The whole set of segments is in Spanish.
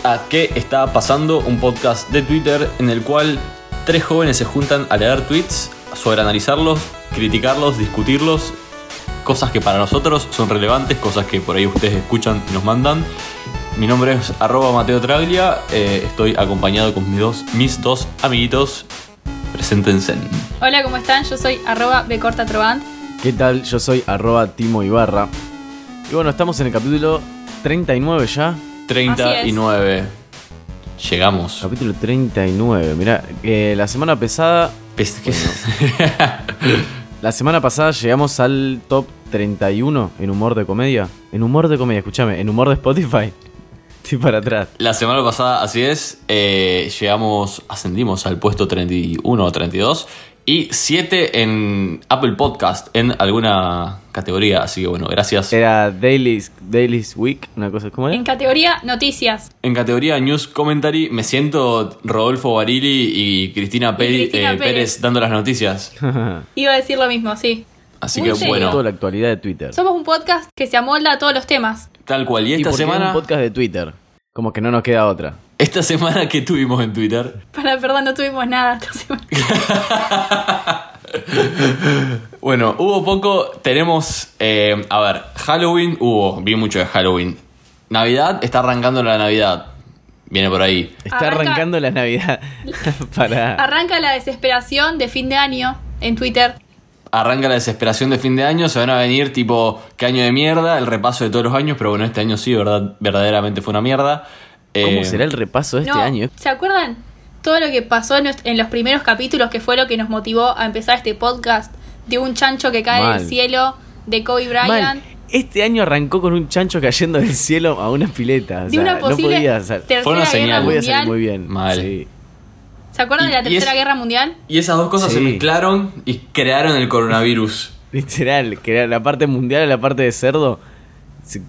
Bienvenidos a ¿Qué está pasando? Un podcast de Twitter en el cual tres jóvenes se juntan a leer tweets, sobreanalizarlos, criticarlos, discutirlos, cosas que para nosotros son relevantes, cosas que por ahí ustedes escuchan y nos mandan. Mi nombre es arroba Mateo Traglia, eh, estoy acompañado con mis dos, mis dos amiguitos. Preséntense. Hola, ¿cómo están? Yo soy arroba. ¿Qué tal? Yo soy arroba Timo Ibarra. Y bueno, estamos en el capítulo 39 ya. 39. Llegamos. Capítulo 39. Mirá, eh, la semana pasada. Pes- La semana pasada llegamos al top 31 en humor de comedia. En humor de comedia, escúchame, en humor de Spotify. Estoy para atrás. La semana pasada, así es, eh, llegamos, ascendimos al puesto 31 o 32 y 7 en Apple Podcast en alguna categoría. Así que bueno, gracias. Era Daily's, Daily's Week, una cosa, ¿cómo En era? categoría noticias. En categoría News Commentary me siento Rodolfo Barili y Cristina, eh, Pérez. Pérez. dando las noticias. Iba a decir lo mismo, sí. Así Muy que serio. Toda bueno, la actualidad de Twitter. Somos un podcast que se amolda a todos los temas. tal cual. Y ¿Y esta semana, un podcast de Twitter? Como que no nos queda otra. esta semana que tuvimos en Twitter, Para, perdón, no tuvimos nada esta semana. Bueno, hubo poco, tenemos, eh, a ver, Halloween hubo, vi mucho de Halloween. Navidad, está arrancando la Navidad. Viene por ahí. Está Arranca- arrancando la Navidad. para. Arranca la desesperación de fin de año en Twitter. Arranca la desesperación de fin de año, se van a venir tipo, qué año de mierda, el repaso de todos los años, pero bueno, este año sí, verdad, verdaderamente fue una mierda. ¿Cómo Eh, será el repaso de este no, año? ¿Se acuerdan todo lo que pasó en, los primeros capítulos que fue lo que nos motivó a empezar este podcast? De un chancho que cae Mal. del cielo, de Kobe Bryant. Mal, este año arrancó con un chancho cayendo del cielo a una pileta. O De una no posible podía, tercera Fue una guerra señal. mundial. salir muy bien. Mal. Sí. ¿Se acuerdan de la es- tercera guerra mundial? Y esas dos cosas se mezclaron y crearon el coronavirus. Literal, que la parte mundial y la parte de cerdo.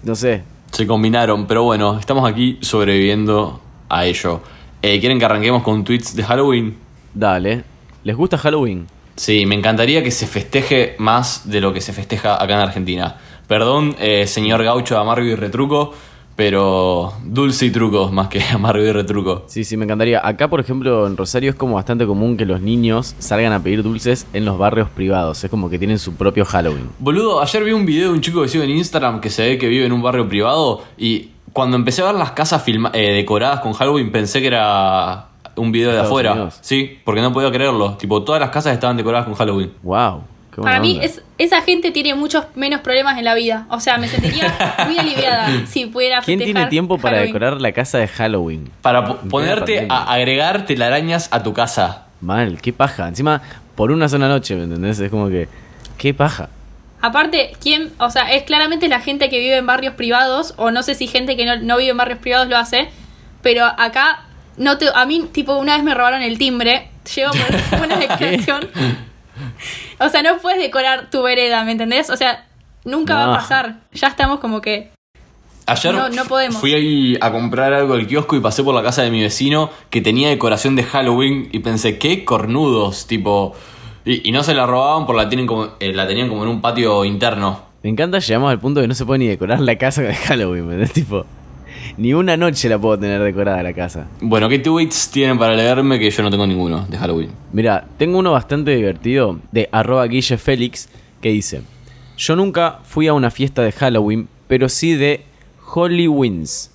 No sé. Se combinaron, pero bueno, estamos aquí sobreviviendo a ello. Eh, ¿Quieren que arranquemos con tweets de Halloween? Dale. ¿Les gusta Halloween? Sí, me encantaría que se festeje más de lo que se festeja acá en Argentina. Perdón, eh, señor gaucho amargo y retruco, pero dulce y truco más que amargo y retruco. Sí, sí, me encantaría. Acá, por ejemplo, en Rosario es como bastante común que los niños salgan a pedir dulces en los barrios privados. Es como que tienen su propio Halloween. Boludo, ayer vi un video de un chico que sigo en Instagram que se ve que vive en un barrio privado y cuando empecé a ver las casas filma- eh, decoradas con Halloween pensé que era un video de Estados afuera. Unidos. Sí, porque no podía creerlo. Tipo, todas las casas estaban decoradas con Halloween. Wow. Para mí, es, esa gente tiene muchos menos problemas en la vida. O sea, me sentiría muy aliviada si pudiera ¿Quién tiene tiempo para Halloween. decorar la casa de Halloween? Para po- ponerte a agregar telarañas a tu casa. Mal, qué paja. Encima, por una sola noche, ¿me entendés? Es como que. Qué paja. Aparte, ¿quién? O sea, es claramente la gente que vive en barrios privados, o no sé si gente que no, no vive en barrios privados lo hace, pero acá, no te, a mí, tipo, una vez me robaron el timbre, llego por una decoración. O sea, no puedes decorar tu vereda, ¿me entendés? O sea, nunca va a pasar. Ya estamos como que... Ayer No, no podemos. fui ahí a comprar algo al kiosco y pasé por la casa de mi vecino que tenía decoración de Halloween y pensé, qué cornudos, tipo... Y, y no se la robaban porque la, tienen como, eh, la tenían como en un patio interno. Me encanta, llegamos al punto que no se puede ni decorar la casa de Halloween. Tipo, ni una noche la puedo tener decorada la casa. Bueno, ¿qué tweets tienen para leerme que yo no tengo ninguno de Halloween? Mira, tengo uno bastante divertido de arroba Guille Félix que dice: Yo nunca fui a una fiesta de Halloween, pero sí de Halloween's,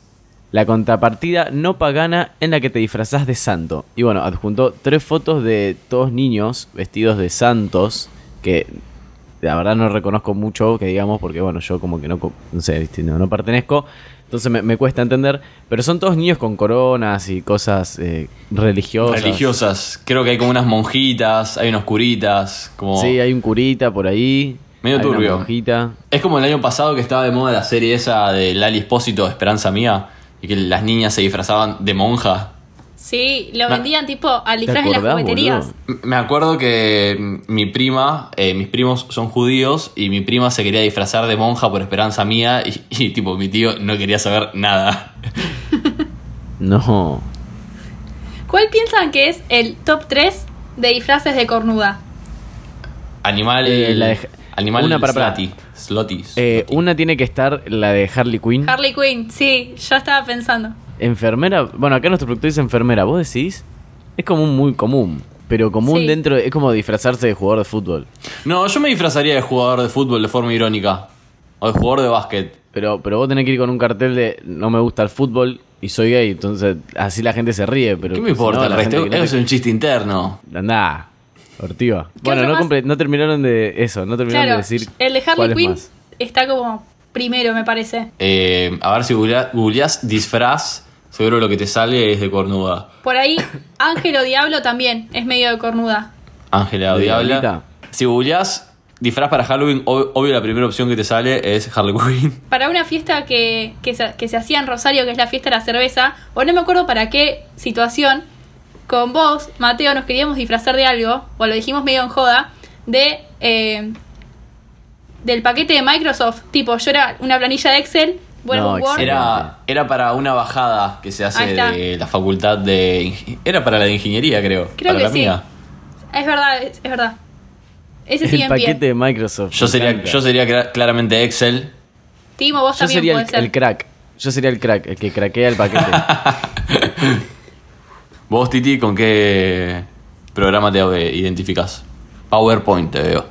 la contrapartida no pagana en la que te disfrazás de santo. Y bueno, adjuntó tres fotos de todos niños vestidos de santos que la verdad no reconozco mucho, que digamos, porque bueno, yo como que no, no sé, no, no pertenezco. Entonces me, me cuesta entender. Pero son todos niños con coronas y cosas eh, religiosas. Religiosas. Creo que hay como unas monjitas, hay unos curitas, como... Sí, hay un curita por ahí. Medio una turbio. monjita. Es como el año pasado que estaba de moda la serie esa de Lali Espósito, Esperanza Mía, y que las niñas se disfrazaban de monja. Sí, lo Me- vendían tipo al disfraz en las jugueterías. boludo? Me acuerdo que mm, mi prima, eh, mis primos son judíos y mi prima se quería disfrazar de monja por esperanza mía y, y, tipo mi tío no quería saber nada. No. ¿Cuál piensan que es el top 3 de disfraces de cornuda? Animal. Eh, la de- animal una para-. Slutty, Eh, una tiene que estar la de Harley Quinn. Harley Quinn, sí, yo estaba pensando. Enfermera. Bueno, acá nuestro productor dice enfermera. ¿Vos decís? Es como un muy común. Pero común Sí. dentro. Es como disfrazarse de jugador de fútbol. No, yo me disfrazaría de jugador de fútbol de forma irónica. O de jugador de básquet. Pero, pero vos tenés que ir con un cartel de no me gusta el fútbol y soy gay. Entonces así la gente se ríe. Pero ¿Qué me importa no, el la resto? no es un chiste interno. te- Andá. Ortiva. ¿Qué Bueno, no, más? comple- no terminaron de eso. No terminaron Claro, de decir. el de Harley es Quinn está como primero, me parece. Eh, a ver si googleás disfraz. Seguro lo que te sale es de cornuda. Por ahí, Ángel o Diablo también es medio de cornuda. Ángela o ¿De Diabla. Si googleás disfraz para Halloween, ob- obvio la primera opción que te sale es Harley Quinn. Para una fiesta que, que, se, que se hacía en Rosario, que es la fiesta de la cerveza, o no me acuerdo para qué situación, con vos, Mateo, nos queríamos disfrazar de algo, o lo dijimos medio en joda, de eh, del paquete de Microsoft. Tipo, yo era una planilla de Excel, Word, No. Era, era para una bajada que se hace de la facultad de... Era para la de ingeniería, creo. Creo para que la sí. mía. Es verdad, es, es verdad. Ese sigue El en pie. paquete de Microsoft. Yo sería, yo sería cla- claramente Excel. Timo, vos Yo también sería podés el, ser. el crack. Yo sería el crack, el que craquea el paquete. Vos, Titi, ¿con qué programa te identificás? PowerPoint te veo.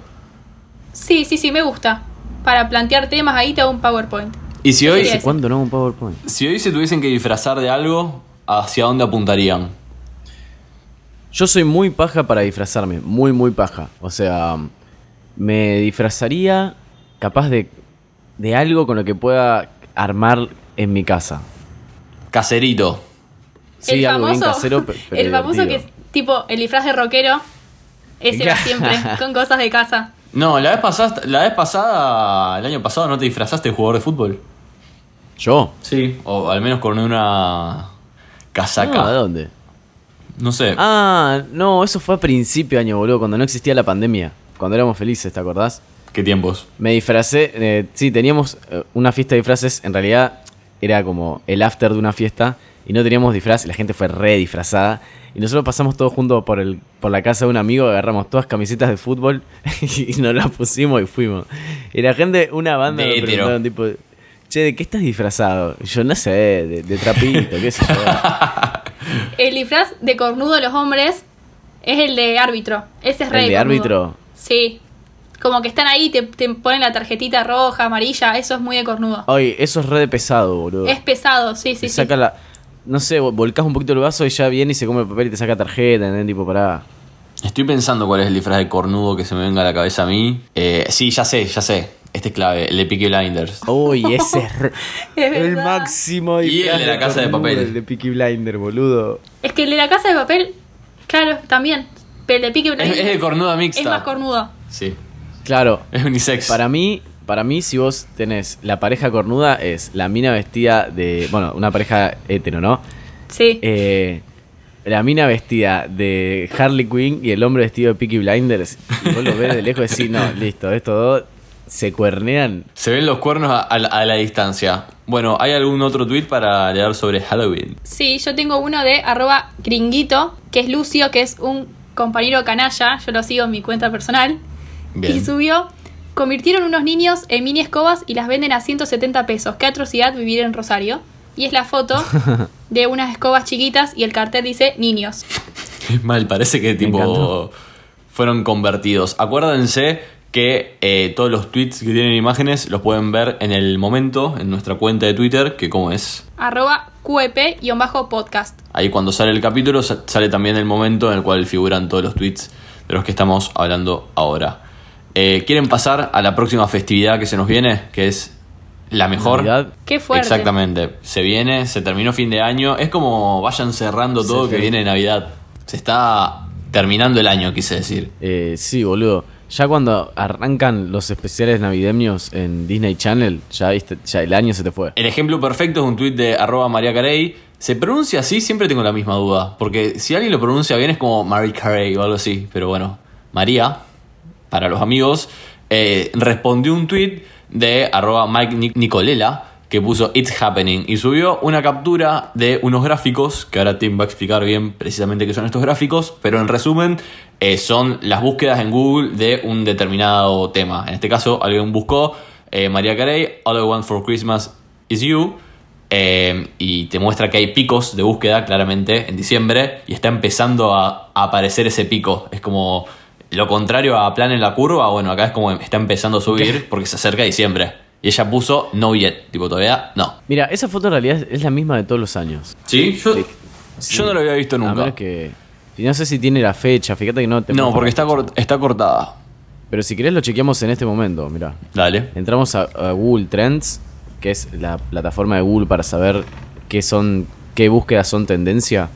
Sí, sí, sí, me gusta. Para plantear temas ahí te hago un PowerPoint. Y si hoy, sería ¿Hace cuánto no hago un PowerPoint? si hoy se tuviesen que disfrazar de algo, ¿hacia dónde apuntarían? Yo soy muy paja para disfrazarme, muy, muy paja. O sea, me disfrazaría capaz de, de algo con lo que pueda armar en mi casa. Caserito. Sí, el algo bien famoso, casero, pero el famoso que es tipo el disfraz de rockero. Ese va siempre, con cosas de casa. No, la vez, pasada, la vez pasada, el año pasado, ¿no te disfrazaste de jugador de fútbol? ¿Yo? Sí. O al menos con una casaca. No, ¿de dónde? No sé. Ah, no, eso fue a principio de año, boludo, cuando no existía la pandemia. Cuando éramos felices, ¿te acordás? ¿Qué tiempos? Me disfracé, eh, sí, teníamos eh, una fiesta de disfraces, en realidad era como el after de una fiesta y no teníamos disfraz, y la gente fue re disfrazada y nosotros pasamos todos juntos por, el, por la casa de un amigo, agarramos todas camisetas de fútbol y nos las pusimos y fuimos. Y la gente, una banda De me preguntaron tipo, che, ¿de qué estás disfrazado? Y yo no sé, de, de trapito, qué sé yo. El disfraz de cornudo de los hombres es el de árbitro. Ese es re ¿El de cornudo. árbitro? Sí. Como que están ahí, te, te ponen la tarjetita roja, amarilla. Eso es muy de cornudo. Ay, eso es re de pesado, boludo. Es pesado, sí, sí, te sí. saca la... No sé, volcás un poquito el vaso y ya viene y se come el papel y te saca tarjeta, ¿entendés? Tipo, pará. Estoy pensando cuál es el disfraz de cornudo que se me venga a la cabeza a mí. Eh, sí, ya sé, ya sé. Este es clave, el de Peaky Blinders. Uy, ese es el máximo. Y el de la casa de papel. El de Peaky Blinder, boludo. Es que el de la casa de papel, claro, también. Pero el de pique Es, es de cornuda mixta. es más cornudo. Sí, Claro, es unisex. para mí, para mí, si vos tenés la pareja cornuda, es la mina vestida de. Bueno, una pareja hetero, ¿no? Sí. Eh, la mina vestida de Harley Quinn y el hombre vestido de Peaky Blinders. Y vos lo ves de lejos y decís, no, listo, estos dos se cuernean. Se ven los cuernos a, a la- a la distancia. Bueno, ¿hay algún otro tweet para leer sobre Halloween? Sí, yo tengo uno de arroba gringuito, que es Lucio, que es un compañero canalla, yo lo sigo en mi cuenta personal, Bien. y subió, convirtieron unos niños en mini escobas y las venden a 170 pesos. Qué atrocidad vivir en Rosario. Y es la foto de unas escobas chiquitas y el cartel dice niños. Es mal, parece que tipo fueron convertidos. Acuérdense que eh, todos los tweets que tienen imágenes los pueden ver en el momento en nuestra cuenta de Twitter, que como es. Arroba QEP-podcast. Ahí cuando sale el capítulo sa- sale también el momento en el cual figuran todos los tweets de los que estamos hablando ahora. Eh, ¿Quieren pasar a la próxima festividad que se nos viene? Que es la mejor. Navidad. Qué fuerte. Exactamente. Se viene, se terminó fin de año. Es como vayan cerrando todo que viene Navidad. Se está terminando el año, quise decir. Eh, sí, boludo. ya cuando arrancan los especiales navideños en Disney Channel, ya, viste, ya el año se te fue. El ejemplo perfecto es un tuit de arroba María Carey. ¿Se pronuncia así? Siempre tengo la misma duda. Porque si alguien lo pronuncia bien es como Marie Carey o algo así. Pero bueno, María, para los amigos, eh, respondió un tuit de arroba Mike Nic- Nicolela que puso It's Happening y subió una captura de unos gráficos, que ahora Tim va a explicar bien precisamente qué son estos gráficos, pero en resumen eh, son las búsquedas en Google de un determinado tema. En este caso alguien buscó eh, María Carey, All I Want for Christmas is You, y te muestra que hay picos de búsqueda claramente en diciembre y está empezando a aparecer ese pico. Es como lo contrario a plan en la curva, bueno, acá es como está empezando a subir porque se acerca diciembre. Y ella puso no yet, tipo todavía no. Mira, esa foto en realidad es- la misma de todos los años. ¿Sí? Yo, Sí. yo no lo había visto A nunca. menos que. No sé si tiene la fecha, fíjate que no te No, porque la está, cort- está cortada. Pero si querés lo chequeamos en este momento, mira. Dale. Entramos a, a Google Trends, que es la plataforma de Google para saber qué son, qué búsquedas son tendencia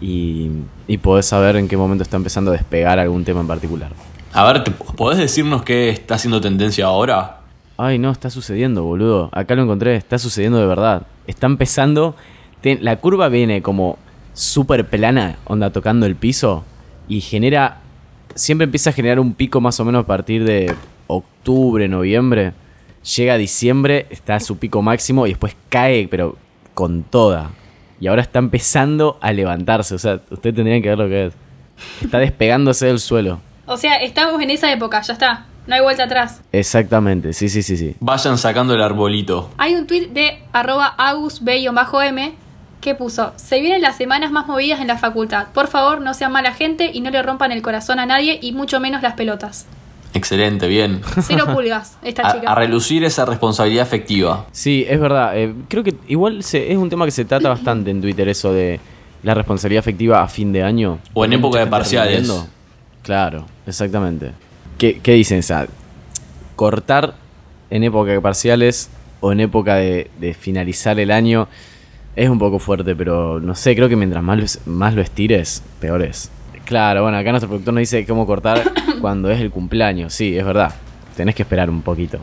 y, y podés saber en qué momento está empezando a despegar algún tema en particular. A ver, ¿te- ¿podés decirnos qué está haciendo tendencia ahora? Ay, no, está sucediendo, boludo. Acá lo encontré, está sucediendo de verdad. Está empezando. la curva viene como súper plana, onda tocando el piso, y genera. Siempre empieza a generar un pico más o menos a partir de octubre, noviembre. Llega a diciembre, está a su pico máximo y después cae, pero con toda. Y ahora está empezando a levantarse. O sea, ustedes tendrían que ver lo que es. Está despegándose del suelo. O sea, estamos en esa época, ya está. No hay vuelta atrás. Exactamente, sí, sí, sí, sí. Vayan sacando el arbolito. Hay un tweet de arroba agusb-m que puso, se vienen las semanas más movidas en la facultad. Por favor, no sean mala gente y no le rompan el corazón a nadie y mucho menos las pelotas. Excelente, bien. Cero pulgas, esta A, chica. a relucir esa responsabilidad afectiva. Sí, es verdad. eh, creo que igual se- es un tema que se trata bastante en Twitter, eso de la responsabilidad afectiva a fin de año. O en época de parciales. Claro, exactamente. ¿Qué, qué dicen? O sea, cortar en época de parciales o en época de, de finalizar el año es un poco fuerte, pero no sé, creo que mientras más lo, más lo estires, peor es. Claro, bueno, acá nuestro productor nos dice cómo cortar cuando es el cumpleaños. Sí, es verdad. Tenés que esperar un poquito.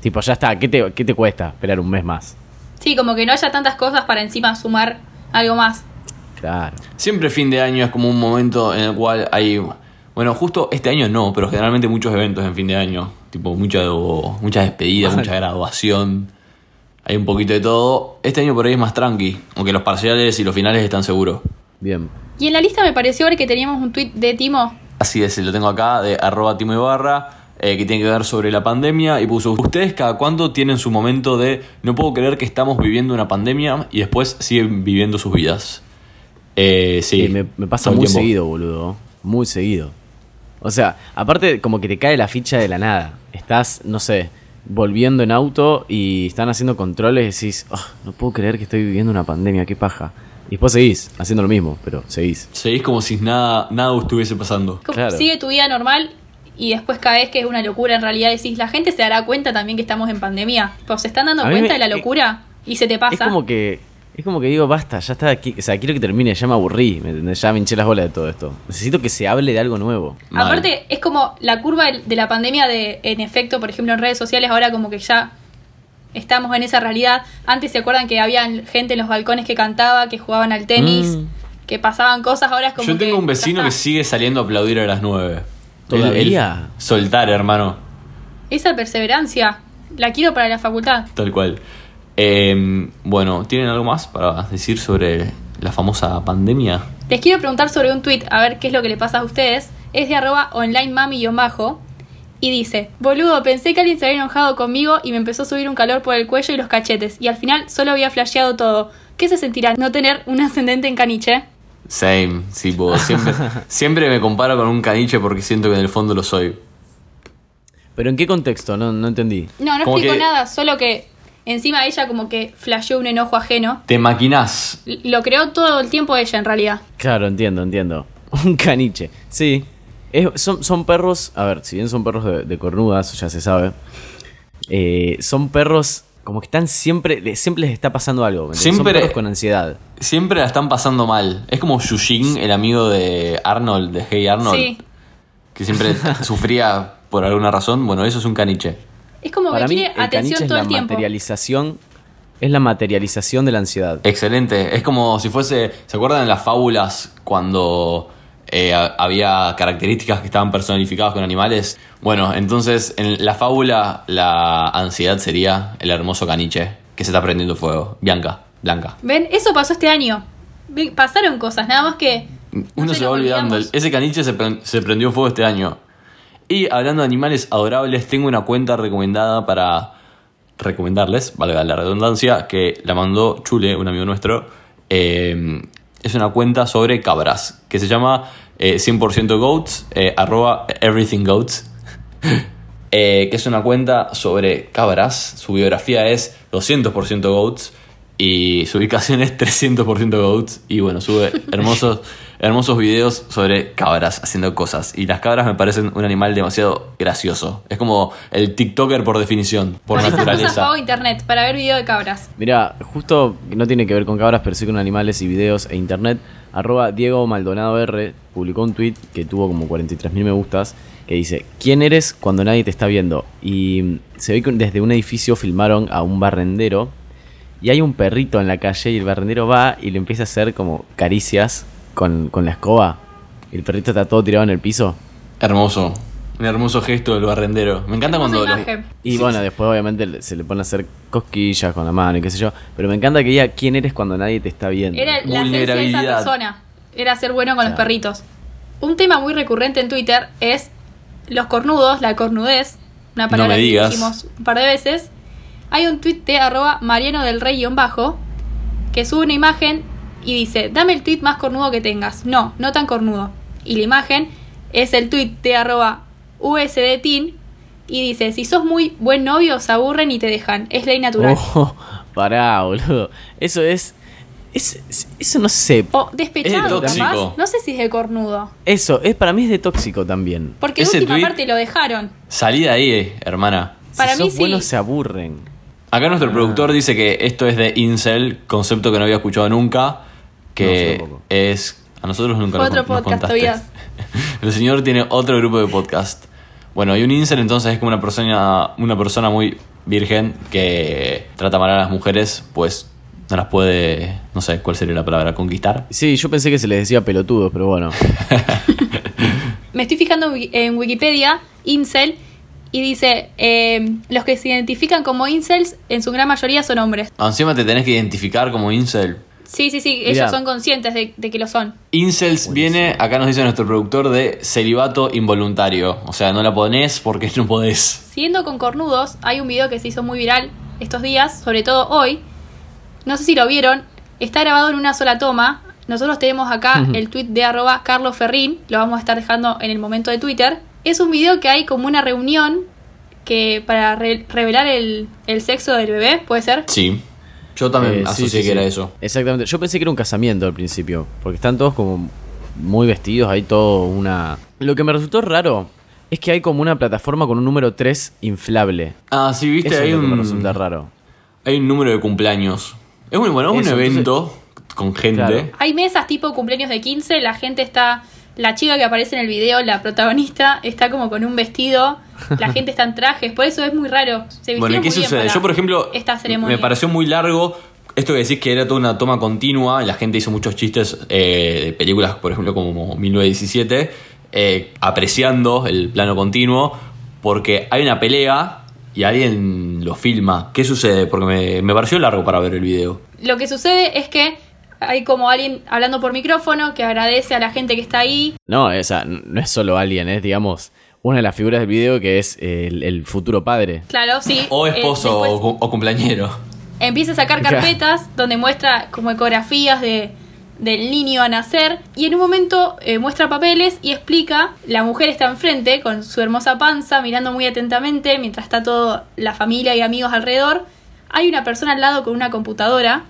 Tipo, ya está, ¿qué te, qué te cuesta esperar un mes más? Sí, como que no haya tantas cosas para encima sumar algo más. Claro. Siempre fin de año es como un momento en el cual hay. Bueno, justo este año no, pero generalmente muchos eventos en fin de año. Tipo, mucha, mucha despedida, mucha graduación. Hay un poquito de todo. Este año por ahí es más tranqui, aunque los parciales y los finales están seguros. Bien. Y en la lista me pareció ver que teníamos un tweet de Timo. Así es, lo tengo acá de arroba Timo Ibarra, eh, que tiene que ver sobre la pandemia y puso, ¿ustedes cada cuánto tienen su momento de no puedo creer que estamos viviendo una pandemia y después siguen viviendo sus vidas? Eh, sí, Sí, me, me pasa muy tiempo. seguido, boludo. Muy seguido. O sea, aparte como que te cae la ficha de la nada. Estás, no sé, volviendo en auto y están haciendo controles y decís, "Ah, no puedo creer que estoy viviendo una pandemia, qué paja. Y después seguís haciendo lo mismo, pero seguís. Seguís como si nada, nada estuviese pasando. Claro. Sigue tu vida normal y después caes que es una locura. En realidad decís, la gente se dará cuenta también que estamos en pandemia. Pues se están dando A cuenta me- de la locura y se te pasa. Es como que es como que digo, basta, ya está aquí, o sea, quiero que termine, ya me aburrí, ¿me entendés? ya me hinché las bolas de todo esto. Necesito que se hable de algo nuevo. Mal. Aparte, es como la curva de la pandemia de, en efecto, por ejemplo, en redes sociales, ahora como que ya estamos en esa realidad. Antes se acuerdan que había gente en los balcones que cantaba, que jugaban al tenis, Mm. que pasaban cosas, ahora es como Yo tengo que un vecino que sigue saliendo a aplaudir a las 9. ¿Todavía? soltar, hermano. Esa perseverancia, la quiero para la facultad. Tal cual. Eh, bueno, ¿tienen algo más para decir sobre la famosa pandemia? Les quiero preguntar sobre un tweet, a ver qué es lo que le pasa a ustedes. Es de arroba online mami-bajo. Y dice, boludo, pensé que alguien se había enojado conmigo y me empezó a subir un calor por el cuello y los cachetes. Y al final solo había flasheado todo. ¿Qué se sentirá no tener un ascendente en caniche? Same, sí, puedo. Siempre, siempre me comparo con un caniche porque siento que en el fondo lo soy. ¿Pero en qué contexto? No, no entendí. No, no Como explico que- nada, solo que encima ella como que flasheó un enojo ajeno. Te maquinás. Lo creó todo el tiempo ella en realidad. Claro, entiendo, entiendo. Un caniche. Sí. Es- son, son perros, a ver, si bien son perros de, de cornudas, ya se sabe. eh, son perros como que están siempre, siempre les está pasando algo. Siempre- Son perros con ansiedad. Siempre la están pasando mal. Es como Yushin, el amigo de Arnold, de Hey Arnold. Sí. que siempre sufría por alguna razón. Bueno, eso es un caniche. Es como Para que mí, quiere el caniche atención es todo la el tiempo. materialización. Es la materialización de la ansiedad. Excelente. Es como si fuese. ¿Se acuerdan de las fábulas cuando eh, ha- había características que estaban personificadas con animales? Bueno, entonces en la fábula la ansiedad sería el hermoso caniche que se está prendiendo fuego. Bianca, blanca. ¿Ven? Eso pasó este año. Pasaron cosas, nada más que. no Uno se, va olvidando. olvidamos. Ese caniche se, pre- se prendió fuego este año. Y hablando de animales adorables, tengo una cuenta recomendada para recomendarles, valga la redundancia, que la mandó Chule, un amigo nuestro. Eh, es una cuenta sobre cabras, que se llama eh, 100% goats, eh, arroba everything goats. Eh, que es una cuenta sobre cabras. Su biografía es 200% goats y su ubicación es 300% goats. Y bueno, sube hermosos, hermosos videos sobre cabras haciendo cosas. Y las cabras me parecen un animal demasiado gracioso. Es como el TikToker por definición, por esas cosas naturaleza. pago internet, para ver video de cabras. Mira, justo no tiene que ver con cabras, pero sí con animales y videos e internet. Arroba Diego Maldonado R publicó un tweet que tuvo como 43.000 me gustas que dice, ¿quién eres cuando nadie te está viendo? Y se ve que desde un edificio filmaron a un barrendero y hay un perrito en la calle y el barrendero va y le empieza a hacer como caricias con, con la escoba. Y el perrito está todo tirado en el piso. Hermoso. Un hermoso gesto del barrendero. Me encanta cuando... imagen. Y Sí, bueno, sí. después obviamente se le pone a hacer cosquillas con la mano y qué sé yo. Pero me encanta que diga quién eres cuando nadie te está viendo. Era la esencia de esa Vulnerabilidad. persona. Era ser bueno con los perritos. Un tema muy recurrente en Twitter es los cornudos, la cornudez. Una No palabra me que digas. dijimos un par de veces. Hay un tweet de arroba Mariano del Rey bajo que sube una imagen y dice, dame el tweet más cornudo que tengas. No, no tan cornudo. Y la imagen es el tweet de arroba USDTin y dice, si sos muy buen novio, se aburren y te dejan. Es ley natural. Oh, pará, boludo. Eso es, es- es- Eso no sé. O despechado, Es tóxico. capaz. No sé si es de cornudo. Eso, es para mí es de tóxico también. Porque de Ese última parte lo dejaron. Salí de ahí, eh, hermana. Para si mí sos sí. buenos se aburren. Acá nuestro productor dice que esto es de incel, concepto que no había escuchado nunca, No, que tampoco. es... A nosotros nunca lo Otro nos podcast, contaste. Tobias. El señor tiene otro grupo de podcast. Bueno, y un incel entonces es como una persona, una persona muy virgen que trata mal a las mujeres, pues no las puede, no sé cuál sería la palabra, conquistar. Sí, yo pensé que se les decía pelotudos, pero bueno. Me estoy fijando en Wikipedia, incel, y dice, eh, los que se identifican como incels en su gran mayoría son hombres. Encima te tenés que identificar como incel. Sí, sí, sí, Mirá. ellos son conscientes de, de que lo son. Incels viene, acá nos dice nuestro productor, de celibato involuntario. O sea, no la ponés porque no podés. Siguiendo con cornudos, hay un video que se hizo muy viral estos días, sobre todo hoy. No sé si lo vieron, está grabado en una sola toma. Nosotros tenemos acá el tweet de arroba Carlos Ferrín, lo vamos a estar dejando en el momento de Twitter. Es un video que hay como una reunión que para re- revelar el, el sexo del bebé, ¿puede ser? Sí. Yo también Eh, asocié sí, que sí. era eso. Exactamente. Yo pensé que era un casamiento al principio. Porque están todos como muy vestidos. Hay todo una. Lo que me resultó raro es que hay como una plataforma con un número 3 inflable. Ah, sí, viste, Eso hay es lo que me un, resulta raro. hay un número de cumpleaños. Es un, bueno, es un evento con gente. Claro. Hay mesas tipo cumpleaños de 15, la gente está... La chica que aparece en el video, la protagonista, está como con un vestido, la gente está en trajes, por eso es muy raro. Se Bueno, ¿y vistieron qué sucede? Yo, por ejemplo, esta ceremonia. me pareció muy largo. Esto que decís que era toda una toma continua, la gente hizo muchos chistes eh, de películas, por ejemplo, como 1917, eh, apreciando el plano continuo, porque hay una pelea y alguien lo filma. ¿Qué sucede? Porque me, me pareció largo para ver el video. Lo que sucede es que hay como alguien hablando por micrófono que agradece a la gente que está ahí. No, esa no es solo alguien, es, digamos, una de las figuras del video que es el, el futuro padre. Claro, sí. O eh, esposo después o, cu- o cumpleañero. Empieza a sacar Claro. carpetas donde muestra como ecografías de, del niño a nacer y en un momento eh, muestra papeles y explica, la mujer está enfrente con su hermosa panza mirando muy atentamente mientras está toda la familia y amigos alrededor. Hay una persona al lado con una computadora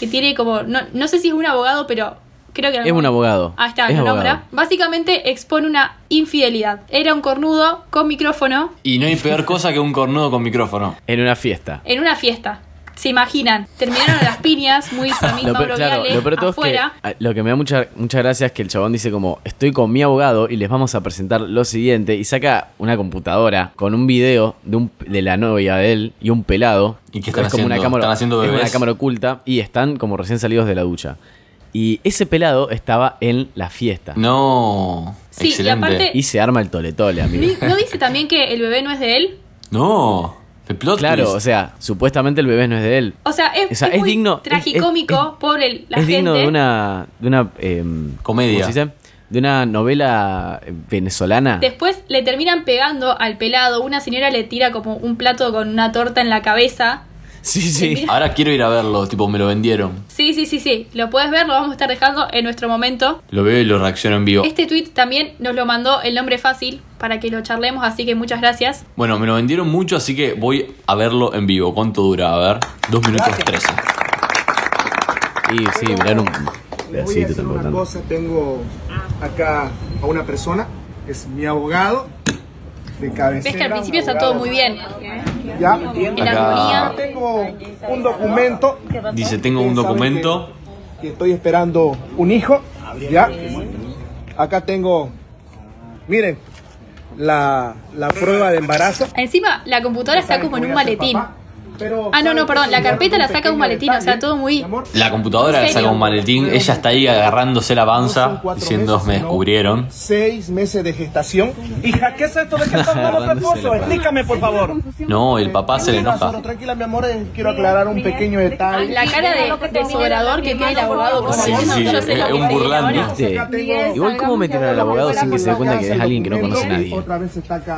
que tiene como, no, no sé si es un abogado, pero creo que... Es un abogado. Ah, está, Es lo abogado. nombra. Básicamente expone una infidelidad. Era un cornudo con micrófono Y no hay peor cosa que un cornudo con micrófono. En una fiesta. en una fiesta. Se imaginan. Terminaron las piñas, muy Samit Lo, claro, Viale, lo peor de todo afuera. es que lo que me da mucha, mucha gracia es que el chabón dice como estoy con mi abogado y les vamos a presentar lo siguiente y saca una computadora con un video de, un, de la novia de él y un pelado. ¿Y qué están es como una haciendo? cámara, ¿Están haciendo es una bebés? cámara oculta y están como recién salidos de la ducha. Y ese pelado estaba en la fiesta. No. Sí, y Excelente. aparte- Y se arma el toletole, amigo. ¿No dice también que el bebé no es de él? No. El plot Claro, twist. o sea, supuestamente el bebé no es de él. O sea, es, O sea, es es muy digno- tragicómico es- por el, la es gente. digno de una, de una em, Comedia. ¿cómo se dice? De una novela eh, venezolana. Después le terminan pegando al pelado. Una señora le tira como un plato con una torta en la cabeza. Sí, sí. Ahora quiero ir a verlo, tipo, me lo vendieron. Sí, sí, sí, sí. Lo puedes ver, lo vamos a estar dejando en nuestro momento. Lo veo y lo reacciono en vivo. Este tweet también nos lo mandó el nombre fácil para que lo charlemos, así que muchas gracias. Bueno, me lo vendieron mucho, así que voy a verlo en vivo. ¿Cuánto dura? A ver. Dos minutos trece. Y sí, mirar un Les voy a pedacito decir una cosa, tengo acá a una persona, es mi abogado de cabecera. Ves que al principio está todo muy bien. ¿Ya? Acá-. Tengo un documento. Dice, tengo un documento. Que, que estoy esperando un hijo, ¿ya? Acá tengo, miren, la, la prueba de embarazo. Encima, la computadora está como en un maletín. papá, pero Ah, no, no, perdón, la carpeta la saca un maletín, o sea, todo muy-. La computadora ¿En le saca un maletín. Ella está ahí agarrándose la panza, diciendo, meses, me descubrieron. Seis meses de gestación. Hija, ¿qué es esto de que estás la. Explícame, por favor. No, el papá se le enoja. Tranquila, mi amor, eh, quiero aclarar un pequeño detalle. La cara de, de sobrador que tiene el abogado como Sí, sí, yo sé es un tengo- Igual cómo meter al abogado sin que se dé cuenta que es alguien que no conoce a nadie.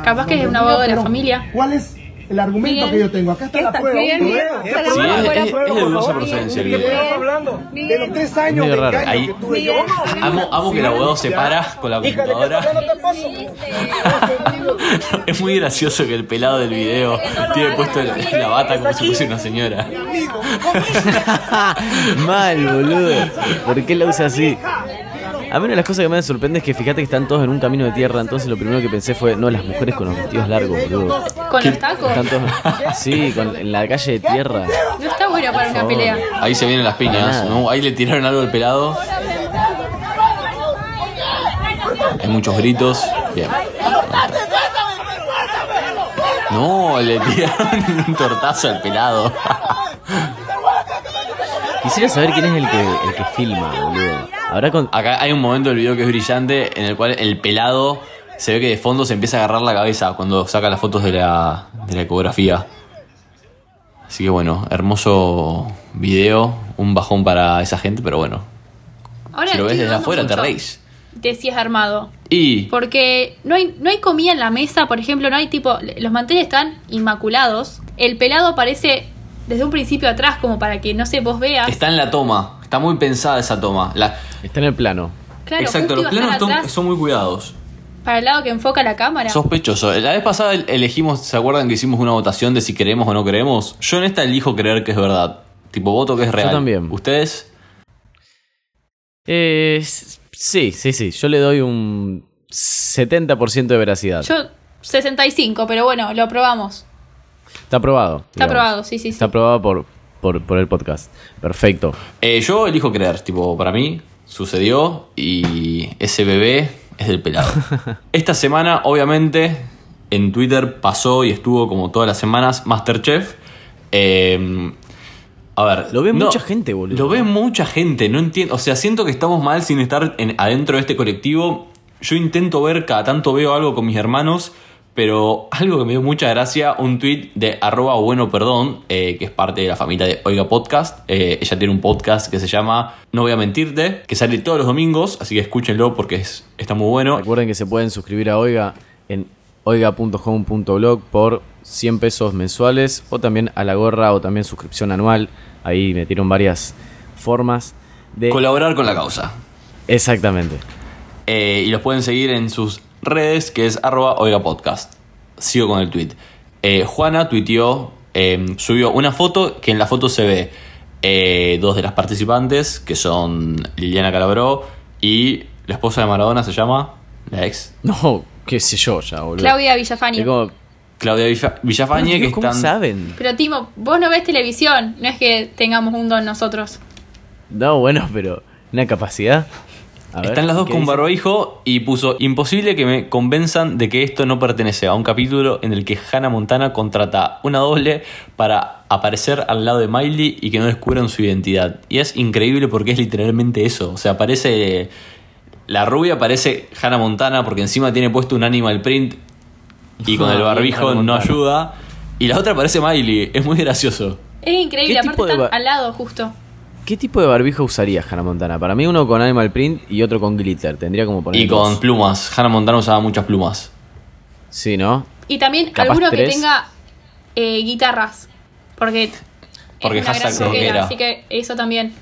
Capaz que es un abogado de la familia. ¿Cuál es el argumento Miguel. que yo tengo? Acá está la prueba. Miguel, ¿un Miguel, prueba? Sí, ¿Eh? es, Prueba, es- prueba, es por de dudosa favor. procedencia el ¿De qué video. estamos hablando? De los tres años de engaño Ahí- que tuve yo. Amo, amo que el abogado se para con la Hija, ¿de qué está computadora. Es muy gracioso que el pelado del video tiene puesto la, bata como si fuese una señora. Amigo, Mal, boludo. ¿Por qué la usa así? A mí una de las cosas que me sorprende es que fíjate que están todos en un camino de tierra, entonces lo primero que pensé fue, no, las mujeres con los vestidos largos, boludo. Con los tacos. Están todos, sí, con- en la calle de tierra. No está bueno para una pelea. Ahí se vienen las piñas, ¿no? Ahí le tiraron algo al pelado. Hay muchos gritos. Bien. No, le tiraron un tortazo al pelado. Quisiera saber quién es el que, el que filma, boludo. Habrá con... Acá hay un momento del video que es brillante en el cual el pelado se ve que de fondo se empieza a agarrar la cabeza cuando saca las fotos de la, de la ecografía. Así que bueno, hermoso video, un bajón para esa gente, pero bueno. Ahora Si lo ves desde afuera te reís. De si es armado. Y Porque no hay, no hay comida en la mesa, por ejemplo, no hay tipo. Los manteles están inmaculados. El pelado aparece desde un principio atrás, como para que no sé, vos veas. está en la toma, está muy pensada esa toma. La- Está en el plano. claro, exacto, los planos son, atrás, son muy cuidados. para el lado que enfoca la cámara. Sospechoso. La vez pasada elegimos, ¿se acuerdan que hicimos una votación de si creemos o no creemos? Yo en esta elijo creer que es verdad. Tipo, voto que es real. también. ¿Ustedes? Eh, sí, sí, sí. Yo le doy un 70% de veracidad. Yo 65, pero bueno, lo probamos. Está aprobado. Está digamos. aprobado, sí, sí, sí. Está aprobado por, por, por el podcast. Perfecto. Eh, yo elijo creer. Tipo, para mí sucedió y ese bebé es del pelado. Esta semana, obviamente, en Twitter pasó y estuvo como todas las semanas Masterchef. Eh, a ver. Lo ve mucha gente, boludo. Lo ve mucha gente, no entiendo. O sea, siento que estamos mal sin estar en- adentro de este colectivo. Yo intento ver, cada tanto veo algo con mis hermanos, pero algo que me dio mucha gracia, un tweet de arroba bueno perdón, eh, que es parte de la familia de Oiga Podcast. Eh, ella tiene un podcast que se llama No voy a mentirte, que sale todos los domingos, así que escúchenlo porque es, está muy bueno. Recuerden que se pueden suscribir a Oiga en oiga.home.blog por 100 pesos mensuales o también a la gorra o también suscripción anual. Ahí metieron varias formas de... Colaborar con la causa. Exactamente. Eh, y los pueden seguir en sus redes, que es arroba oiga podcast. Sigo con el tweet. Eh, Juana tuiteó, eh, subió una foto que en la foto se ve eh, dos de las participantes, que son Liliana Calabró y la esposa de Maradona se llama, la ex. No, qué sé yo ya, boludo. Claudia Villafañe. Como- Claudia Villa- Villafañe, que ¿Cómo están. saben? Pero Timo, vos no ves televisión, no es que tengamos un don nosotros. No, bueno, pero una capacidad. A ver, Están las dos ¿qué con dice? barbijo y puso imposible que me convenzan de que esto no pertenece a un capítulo en el que Hannah Montana contrata una doble para aparecer al lado de Miley y que no descubran su identidad. Y es increíble porque es literalmente eso. O sea, parece... La rubia parece Hannah Montana porque encima tiene puesto un animal print y con el barbijo no ayuda. Y la otra parece Miley. Es muy gracioso. Es increíble, ¿Qué aparte de están ba- al lado justo. ¿Qué tipo de barbijo usaría Hannah Montana? Para mí uno con animal print y otro con glitter. Tendría como poner Y con dos. plumas. Hannah Montana usaba muchas plumas. Sí, ¿no? Y también Capaz alguno que tenga eh, guitarras. Porque, Porque es una gran hashtag rockera, rockera. así que eso también.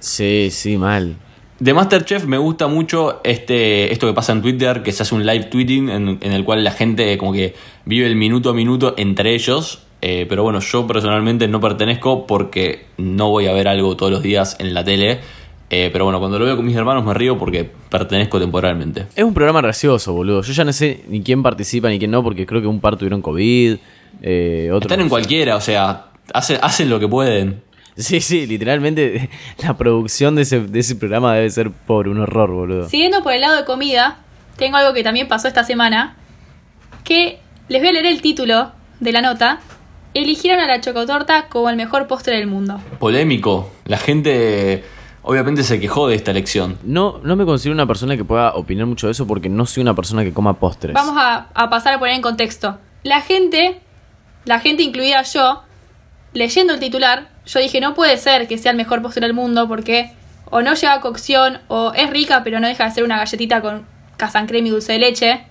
Sí, sí, mal. De Masterchef me gusta mucho este, esto que pasa en Twitter, que se hace un live tweeting en, en el cual la gente como que vive el minuto a minuto entre ellos. Eh, pero bueno, yo personalmente no pertenezco porque no voy a ver algo todos los días en la tele. Eh, pero bueno, cuando lo veo con mis hermanos me río porque pertenezco temporalmente. Es un programa gracioso, boludo. Yo ya no sé ni quién participa ni quién no, porque creo que un par tuvieron COVID. Eh, otros Están en no sé. cualquiera, o sea, hacen, hacen lo que pueden. Sí, sí, literalmente la producción de ese, de ese programa debe ser por un horror, boludo. Siguiendo por el lado de comida, tengo algo que también pasó esta semana. Que les voy a leer el título de la nota. Eligieron a la chocotorta como el mejor postre del mundo. Polémico. La gente obviamente se quejó de esta elección. No, no me considero una persona que pueda opinar mucho de eso porque no soy una persona que coma postres. Vamos a, a pasar a poner en contexto. La gente, la gente incluida yo, leyendo el titular, yo dije, no puede ser que sea el mejor postre del mundo porque o no lleva cocción o es rica pero no deja de ser una galletita con casancreme y dulce de leche.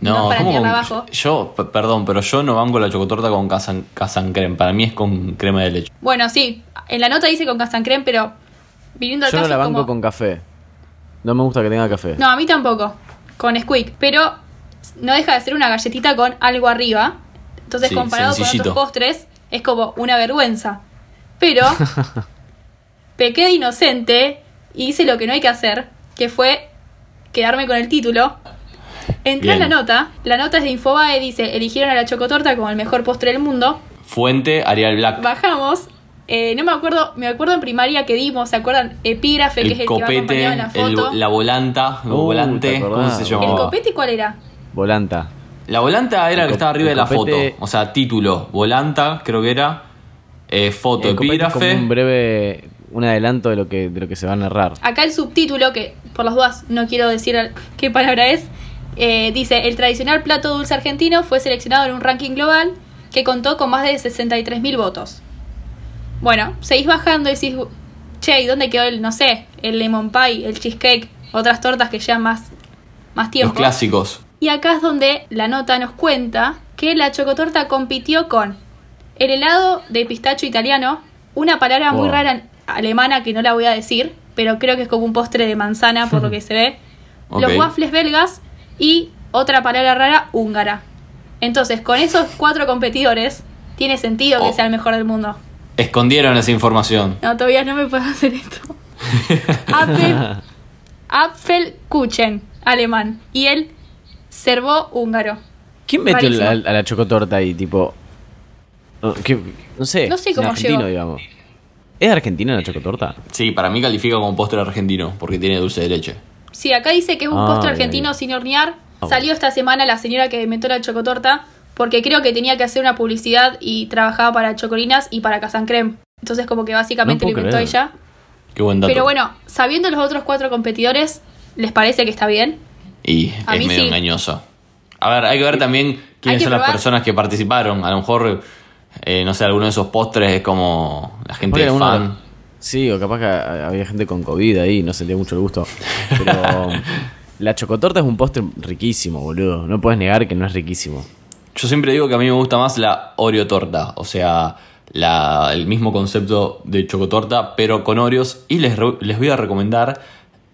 No, No, para ¿cómo tirarla con- abajo. Yo, perdón, pero yo no banco la chocotorta con casan, casan creme. Para mí es con crema de leche. Bueno, sí, en la nota dice con casancreme, pero viniendo al Yo no la banco como- con café. No me gusta que tenga café. No, a mí tampoco, con squeak, pero no deja de ser una galletita con algo arriba. Entonces, Sí, comparado con otros postres, es como una vergüenza. Pero pequé de inocente y hice lo que no hay que hacer, que fue quedarme con el título. Entré en la nota, la nota es de Infobae, dice, eligieron a la chocotorta como el mejor postre del mundo. Fuente, Arial Black. Bajamos, eh, no me acuerdo, me acuerdo en primaria que dimos, ¿se acuerdan? Epígrafe, que es El el que va copete, acompañado en la el- foto. la volanta, el Uh, volante, ¿te ¿cómo se ¿El llamaba? copete cuál era? Volanta. La volanta era la El que estaba arriba de el la copete- foto. O sea, título, volanta, creo que era. eh, foto, El copete es como epígrafe. un breve, un adelanto de lo que, de lo que se va a narrar. Acá el subtítulo, que por las dudas no quiero decir qué palabra es, eh, dice, el tradicional plato dulce argentino fue seleccionado en un ranking global que contó con más de 63.000 votos. Bueno, seguís bajando y decís, che, ¿y dónde quedó el, no sé, el lemon pie, el cheesecake, otras tortas que llevan más, más Los tiempo? clásicos. Y acá es donde la nota nos cuenta que la chocotorta compitió con el helado de pistacho italiano, una palabra muy rara alemana que no la voy a decir, pero creo que es como un postre de manzana por lo que se ve, los waffles belgas y otra palabra rara húngara. Entonces, con esos cuatro competidores, tiene sentido que Oh. sea el mejor del mundo. Escondieron esa información. No, todavía no me puedo hacer esto. Apfel, Apfelkuchen, alemán. Y el servo húngaro. ¿Quién metió la- a la chocotorta ahí, tipo? No, ¿qué? no sé. No sé es cómo argentino, llegó. digamos. ¿Es argentina la chocotorta? Sí, para mí califica como postre argentino porque tiene dulce de leche. Sí, acá dice que es un Ah, postre argentino sin hornear. Ah, Salió esta semana la señora que inventó la chocotorta porque creo que tenía que hacer una publicidad y trabajaba para Chocolinas y para Casancrem. Entonces como que básicamente No lo inventó creer. ella. Qué buen dato. Pero bueno, sabiendo los otros cuatro competidores, ¿les parece que está bien? Y A es mí medio sí. engañoso. A ver, hay que ver también quiénes son las personas que participaron. A lo mejor, eh, no sé, alguno de esos postres es como la gente es alguno- fan. Sí, o capaz que había gente con COVID ahí, no sentía mucho el gusto. Pero la chocotorta es un postre riquísimo, boludo. No puedes negar que no es riquísimo. Yo siempre digo que a mí me gusta más la Oreo torta, o sea, la- el mismo concepto de chocotorta, pero con Oreos. Y les, re- les voy a recomendar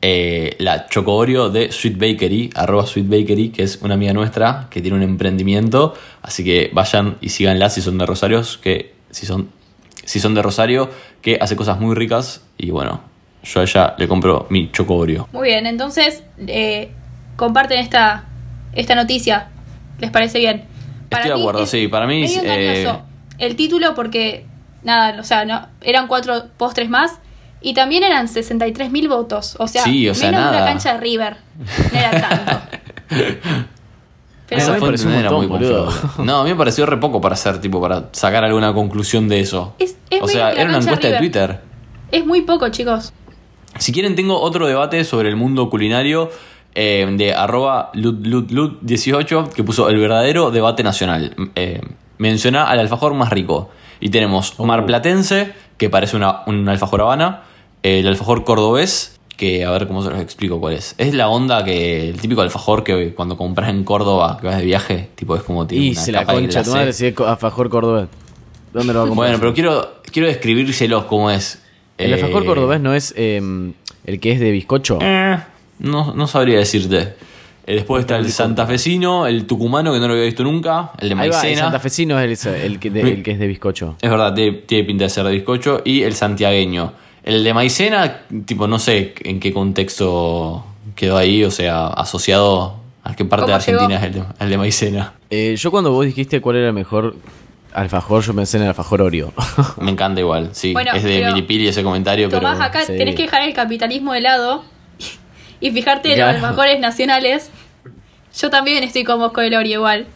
eh, la Choco Oreo de Sweet Bakery, arroba Sweet Bakery, que es una amiga nuestra que tiene un emprendimiento. Así que vayan y síganla si son de Rosarios, que si son, si son de Rosario, que hace cosas muy ricas. Y bueno, yo a ella le compro mi Choco Oreo. Muy bien, entonces eh, comparten esta, esta noticia. ¿Les parece bien? Estoy de acuerdo, es sí, para mí medio eh. El título porque, nada, o sea, no eran cuatro postres más y también eran 63 mil votos. O sea, Sí, o sea, menos nada. una cancha de River. No era tanto. Pero esa pareció un no era montón, muy boludo. confiable. No, a mí me pareció re poco para hacer, tipo, para sacar alguna conclusión de eso. Es- es o sea, era una encuesta de. Twitter. es muy poco, chicos. Si quieren, tengo otro debate sobre el mundo culinario eh, de arroba lutlut18 que puso el verdadero debate nacional. Eh, menciona al alfajor más rico. Y tenemos marplatense, que parece una, un alfajor habana, el alfajor cordobés, que a ver cómo se los explico cuál es. Es la onda que, el típico alfajor que cuando compras en Córdoba, que vas de viaje, tipo es como tiene Y una se la capa de concha, tu madre si es alfajor cordobés. ¿Dónde lo va a comprar? Bueno, pero quiero, quiero describírselos cómo es. El alfajor Eh, cordobés no es eh, el que es de bizcocho. Eh, no, no sabría decirte. Eh, después está el santafesino, el tucumano, que no lo había visto nunca, el de va, el maicena. santafesino es el, el que, de- el que es de bizcocho. Es verdad, tiene, tiene pinta de ser de bizcocho. Y el santiagueño. El de maicena, tipo, no sé en qué contexto quedó ahí, o sea, asociado a qué parte de. Argentina es el de, el de maicena. Eh, yo cuando vos dijiste cuál era el mejor alfajor, yo pensé en el alfajor Oreo. Me encanta igual, sí. Bueno, es de pero- Milipili ese comentario, pero. Tomás, acá sí. tenés que dejar el capitalismo de lado y fijarte en los alfajores nacionales. Yo también estoy con vos con el Oreo igual.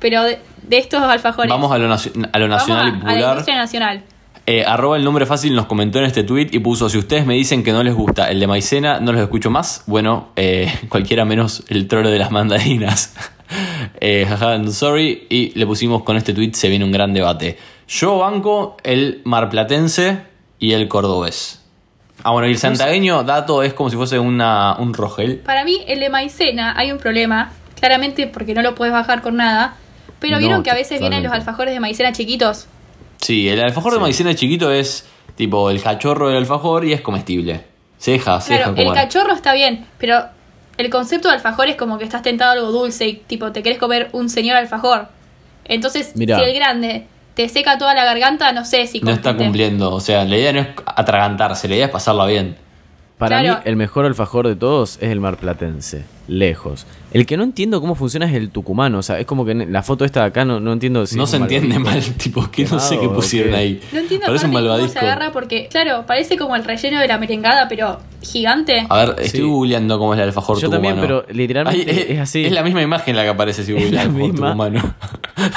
Pero de, de estos alfajores. Vamos a lo, a lo Vamos nacional y a- a la popular. industria nacional. Eh, arroba el nombre fácil nos comentó en este tweet y puso: Si ustedes me dicen que no les gusta el de maicena, no los escucho más. Bueno, eh, cualquiera menos el trolo de las mandarinas. eh, jaja, I'm sorry. Y le pusimos con este tweet: Se viene un gran debate. Yo banco el marplatense y el cordobés. Ah, bueno, y el santagueño, dato, es como si fuese una, un rogel. Para mí, el de maicena hay un problema. Claramente porque no lo puedes bajar con nada. Pero No, vieron que a veces vienen los alfajores de maicena chiquitos. Sí, el alfajor de maicena chiquito es tipo el cachorro del alfajor y es comestible. Se deja, se Claro, deja el cachorro está bien, pero el concepto de alfajor es como que estás tentado a algo dulce y tipo te querés comer un señor alfajor. Entonces, Mirá. si el grande te seca toda la garganta, no sé si No está cumpliendo. O sea, la idea no es atragantarse, la idea es pasarla bien. Para Claro. mí, el mejor alfajor de todos es el marplatense. Lejos. El que no entiendo cómo funciona es el tucumano. O sea, es como que la foto esta de acá no, no entiendo si no se entiende mal, tipo, que no sé qué pusieron ahí. No entiendo Parece un aparte cómo se malvadisco. agarra porque, claro, parece como el relleno de la merengada, pero gigante. A ver, estoy Sí. googleando cómo es el alfajor Yo también, tucumano. pero literalmente Ay, es así. Es la misma imagen la que aparece si googleas la alfajor misma. tucumano.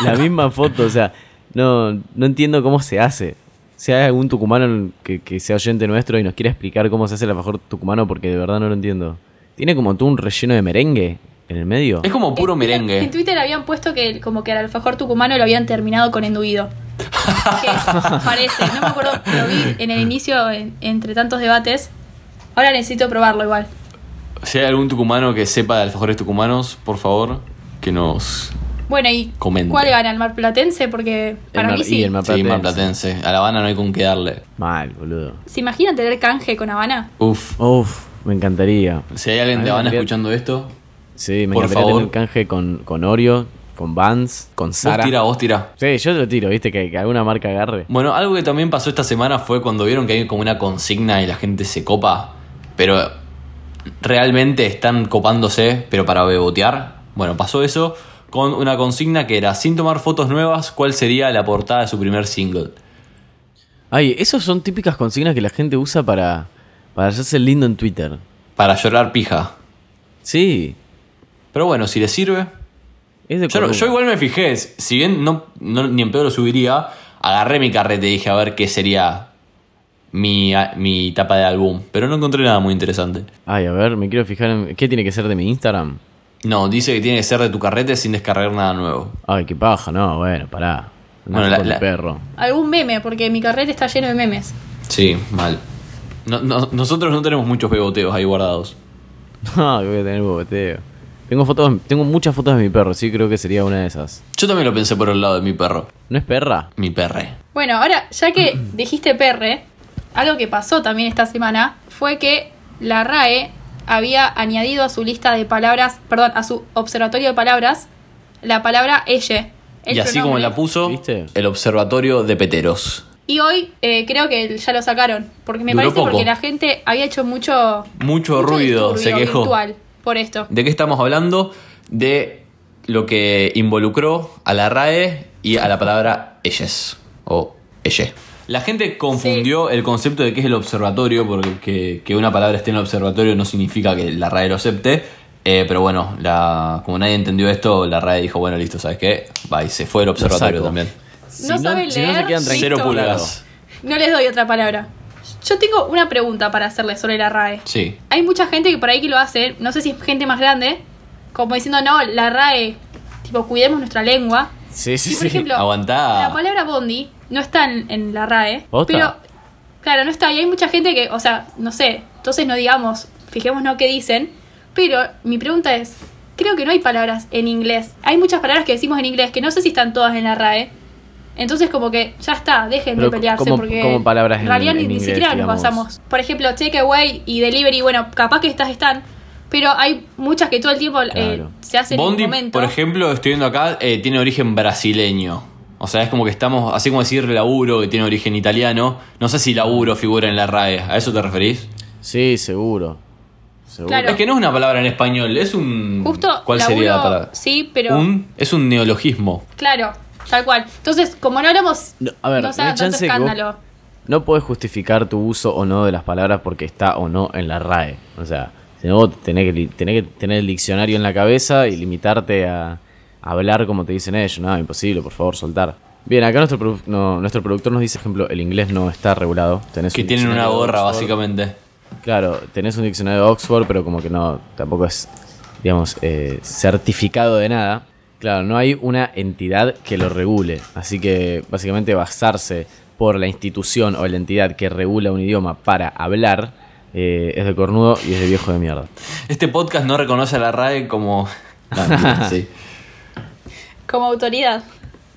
La misma foto, o sea, no, no entiendo cómo se hace. Si hay algún tucumano que, que sea oyente nuestro y nos quiera explicar cómo se hace el alfajor tucumano, porque de verdad no lo entiendo. Tiene como tú un relleno de merengue en el medio. es como puro En- merengue. En Twitter habían puesto que como que al alfajor tucumano lo habían terminado con enduido. Que parece, no me acuerdo, lo vi en el inicio, en- entre tantos debates. Ahora necesito probarlo igual. Si hay algún tucumano que sepa de alfajores tucumanos, por favor, que nos... Bueno, ¿y Comente. cuál gana? ¿El marplatense? Porque para mar- mí sí. y el mar- Sí, Marplatense. marplatense. A La Habana no hay con qué darle. Mal, boludo. ¿Se imaginan tener canje con Habana? Uf. Uf, me encantaría. Si hay alguien de Habana encantaría- escuchando esto, Sí, me Por encantaría favor. tener canje con, con Oreo, con Vans, con vos Sara. tira, vos tira. Sí, yo te lo tiro, viste, que, que alguna marca agarre. Bueno, algo que también pasó esta semana fue cuando vieron que hay como una consigna y la gente se copa, pero realmente están copándose, pero para bebotear. Bueno, pasó eso con una consigna que era, sin tomar fotos nuevas, ¿cuál sería la portada de su primer single? Ay, esos son típicas consignas que la gente usa para, para hacerse lindo en Twitter. Para llorar pija. Sí, Pero bueno, si les sirve. es de Yo, no- yo igual me fijé, si bien no, no- ni en pedo lo subiría, agarré mi carrete y dije a ver qué sería mi, mi tapa de álbum. Pero no encontré nada muy interesante. Ay, a ver, me quiero fijar en... ¿Qué tiene que ser de mi Instagram? No, dice que tiene que ser de tu carrete sin descargar nada nuevo. Ay, qué paja, no, bueno, pará. Una Bueno, la- perro. Algún meme, porque mi carrete está lleno de memes. Sí, mal. No- no- nosotros no tenemos muchos beboteos ahí guardados. No, que voy a tener bobeteo. Tengo fotos, tengo muchas fotos de mi perro, sí creo que sería una de esas. Yo también lo pensé por el lado de mi perro. ¿No es perra? Mi perre. Bueno, ahora, ya que dijiste perre, algo que pasó también esta semana fue que la RAE había añadido a su lista de palabras, perdón, a su observatorio de palabras, la palabra elle. el y así como la puso, ¿Viste? el observatorio de peteros. Y hoy eh, creo que ya lo sacaron, porque me Duró parece poco. porque la gente había hecho mucho, Mucho ruido, se quejó. virtual por esto. ¿De qué estamos hablando? De lo que involucró a la RAE y a la palabra ellas o elle. La gente confundió el concepto de qué es el observatorio, porque que, que una palabra esté en el observatorio no significa que la RAE lo acepte. eh, pero bueno, la, como nadie entendió esto, la RAE dijo, bueno, listo, ¿sabes qué? Va, y se fue el observatorio también. Si No si no se leer, quedan listo. tranquilos. Cero pulgas. No les doy otra palabra. Yo tengo una pregunta para hacerle sobre la RAE. Sí. Hay mucha gente que por ahí que lo hace, no sé si es gente más grande, como diciendo, no, la RAE, tipo, cuidemos nuestra lengua. Sí, sí, Y por sí. ejemplo, Aguantá. la palabra bondi no está en, en la RAE, pero claro, no está. Y hay mucha gente que, o sea, no sé, entonces no digamos, fijémonos qué dicen, pero mi pregunta es, creo que no hay palabras en inglés. Hay muchas palabras que decimos en inglés que no sé si están todas en la RAE. Entonces como que ya está, dejen Pero de pelearse ¿cómo- porque cómo palabras en realidad ni, en ni inglés, siquiera digamos? nos basamos. Por ejemplo, takeaway y delivery, bueno, capaz que estas están, pero hay muchas que todo el tiempo eh, se hacen Bondi, en un momento. por ejemplo, estoy viendo acá, eh, tiene origen brasileño. O sea, es como que estamos, así como decir laburo, que tiene origen italiano. No sé si laburo figura en la RAE. ¿A eso te referís? Sí, seguro. Seguro. Claro. Es que no es una palabra en español, es un. Justo ¿Cuál sería la palabra? sí, pero- Un, es un neologismo. Claro, tal cual. Entonces, como no hablamos, No, a ver, no no se hay hagan tanto chance que vos- escándalo. No podés justificar tu uso o no de las palabras porque está o no en la RAE. O sea, si no, vos tenés que, tenés que tener el diccionario en la cabeza y limitarte a hablar como te dicen ellos. No, imposible, por favor, soltar. Bien, acá nuestro, produ- no, nuestro productor nos dice, por ejemplo, el inglés no está regulado. Tenés Que un tienen una gorra, básicamente. Claro, tenés un diccionario de Oxford, pero como que no, tampoco es, digamos, eh, certificado de nada. Claro, no hay una entidad que lo regule. Así que básicamente basarse por la institución o la entidad que regula un idioma para hablar eh, es de cornudo y es de viejo de mierda. Este podcast no reconoce a la RAE como. Mentira, sí. Como autoridad.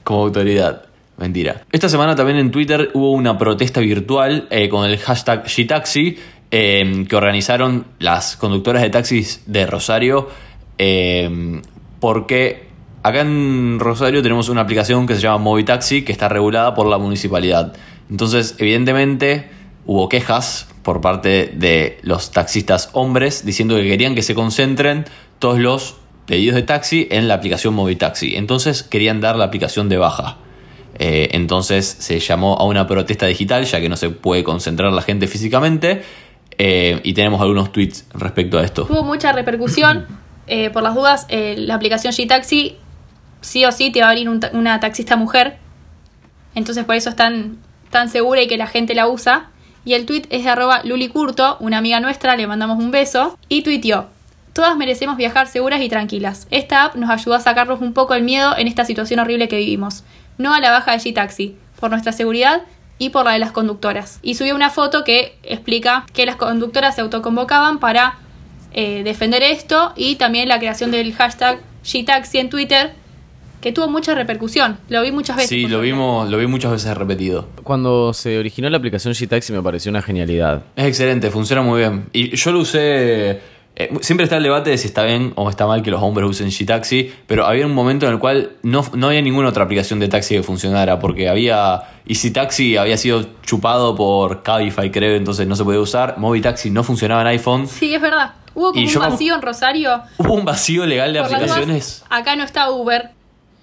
como autoridad. Mentira. Esta semana también en Twitter hubo una protesta virtual eh, con el hashtag SheTaxi eh, que organizaron las conductoras de taxis de Rosario eh, porque acá en Rosario tenemos una aplicación que se llama Movitaxi que está regulada por la municipalidad. Entonces, evidentemente, hubo quejas por parte de los taxistas hombres diciendo que querían que se concentren todos los pedidos de taxi en la aplicación Movitaxi. Entonces querían dar la aplicación de baja. Eh, entonces se llamó a una protesta digital, ya que no se puede concentrar la gente físicamente. eh, y tenemos algunos tweets respecto a esto. Tuvo mucha repercusión. eh, por las dudas, la aplicación G-Taxi sí o sí te va a abrir un ta- una taxista mujer. Entonces por eso es tan, tan segura y que la gente la usa. Y el tweet es de arroba Luli Curto, una amiga nuestra, le mandamos un beso. Y tuiteó, todas merecemos viajar seguras y tranquilas. Esta app nos ayudó a sacarnos un poco el miedo en esta situación horrible que vivimos. No a la baja de G-Taxi, por nuestra seguridad y por la de las conductoras. Y subió una foto que explica que las conductoras se autoconvocaban para eh, defender esto y también la creación del hashtag G-Taxi en Twitter, que tuvo mucha repercusión. Lo vi muchas veces. Sí, lo vimos, lo vi muchas veces repetido. Cuando se originó la aplicación G-Taxi me pareció una genialidad. Es excelente, funciona muy bien. Y yo lo usé. Eh, siempre está el debate de si está bien o está mal que los hombres usen G-Taxi, pero había un momento en el cual no, no había ninguna otra aplicación de taxi que funcionara, porque había. Easy Taxi había sido chupado por Cabify, creo, entonces no se podía usar. Movitaxi no funcionaba en iPhone. Sí, es verdad. Hubo como Y un yo vacío en Rosario. Hubo un vacío legal de Por aplicaciones. acá no está Uber.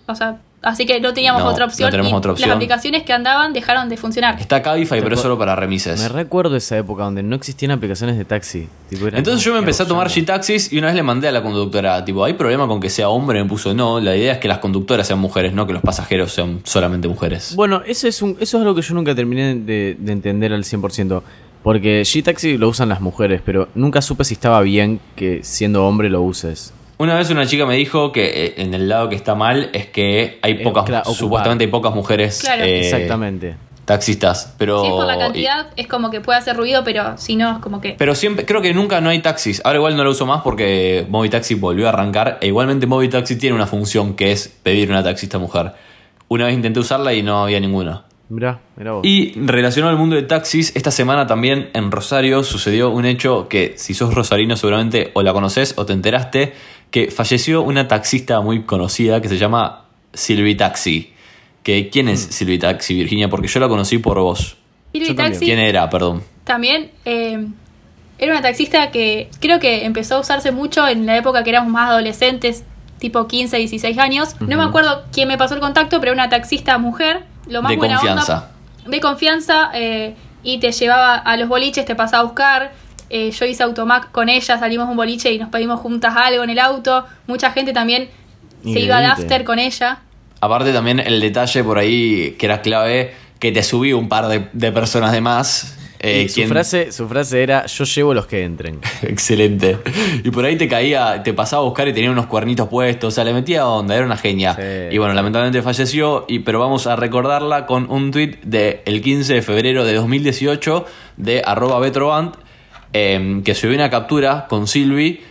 O sea, así que no teníamos No, otra no opción. tenemos y otra opción. Las aplicaciones que andaban dejaron de funcionar. Está Cabify, pero es solo para remises. Me recuerdo esa época donde no existían aplicaciones de taxi. Tipo, Entonces yo me empecé a tomar. G-Taxis y una vez le mandé a la conductora, tipo, ¿hay problema con que sea hombre? Me puso, no, la idea es que las conductoras sean mujeres, no que los pasajeros sean solamente mujeres. Bueno, eso es, un, eso es algo que yo nunca terminé de, de entender al 100%. Porque G-Taxi lo usan las mujeres, pero nunca supe si estaba bien que siendo hombre lo uses. Una vez una chica me dijo que eh, en el lado que está mal es que hay Eh, pocas, claro, supuestamente hay pocas mujeres Claro. eh, Exactamente. taxistas, pero... Si es por la cantidad, es como que puede hacer ruido, pero si no, es como que. Pero siempre, creo que nunca no hay taxis. Ahora igual no lo uso más porque Movitaxi volvió a arrancar. E igualmente Movitaxi tiene una función que es pedir una taxista mujer. Una vez intenté usarla y no había ninguna. Mirá, mirá vos. Y relacionado al mundo de taxis, esta semana también en Rosario sucedió un hecho que si sos rosarino seguramente o la conoces o te enteraste, que falleció una taxista muy conocida que se llama Silvi Taxi. Que, ¿Quién es Silvi Taxi, Virginia? Porque yo la conocí por vos. Silvi. Taxi ¿Quién era? Perdón. también eh, era una taxista que creo que empezó a usarse mucho en la época que éramos más adolescentes tipo 15, 16 años. No me acuerdo quién me pasó el contacto, pero era una taxista mujer. Lo más De buena confianza. onda. De confianza. eh, y te llevaba a los boliches, te pasaba a buscar. Eh, yo hice automac con ella, salimos un boliche y nos pedimos juntas algo en el auto. Mucha gente también se iba al after con ella. Aparte también el detalle por ahí que era clave, que te subí un par de, de personas de más. eh, Y su, frase, su frase era: Yo llevo los que entren. Excelente. Y por ahí te caía, te pasaba a buscar y tenía unos cuernitos puestos, o sea, le metía onda, era una genia. Sí. Y bueno, lamentablemente falleció, y, pero vamos a recordarla con un tweet del 15 de febrero de 2018 de arroba Betrovant, eh, que subió una captura con Silvi,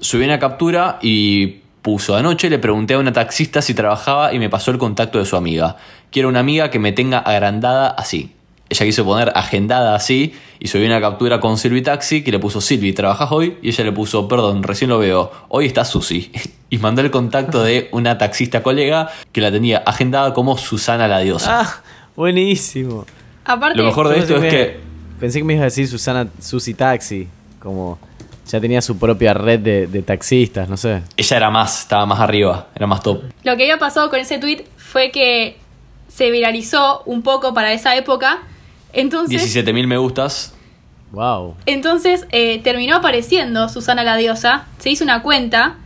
subió una captura y puso anoche, le pregunté a una taxista si trabajaba y me pasó el contacto de su amiga. Quiero una amiga que me tenga agrandada así. Ella quiso poner agendada así y subió una captura con Silvi Taxi que le puso Silvi, ¿trabajas hoy? Y ella le puso, perdón, recién lo veo, hoy está Susi. Y mandó el contacto de una taxista colega que la tenía agendada como Susana la diosa. ¡Ah! Buenísimo. Aparte, Lo mejor de esto es que Pensé que me ibas a decir Susana Susi Taxi. Como ya tenía su propia red de, de taxistas, no sé. ella era más, estaba más arriba, era más top. Lo que había pasado con ese tweet fue que se viralizó un poco para esa época. Entonces, 17.000 me gustas. Wow. entonces eh, terminó apareciendo Susana la diosa. Se hizo una cuenta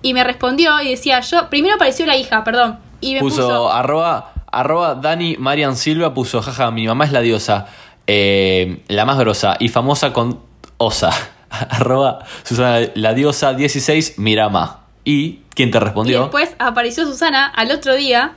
y me respondió y decía yo. Primero apareció la hija, perdón. Y me puso, puso. arroba, arroba Dani Marian Silva puso, jaja, mi mamá es la diosa, eh, la más grosa y famosa con osa. arroba Susana la diosa 16 Mirama. ¿Y quién te y respondió? después apareció Susana al otro día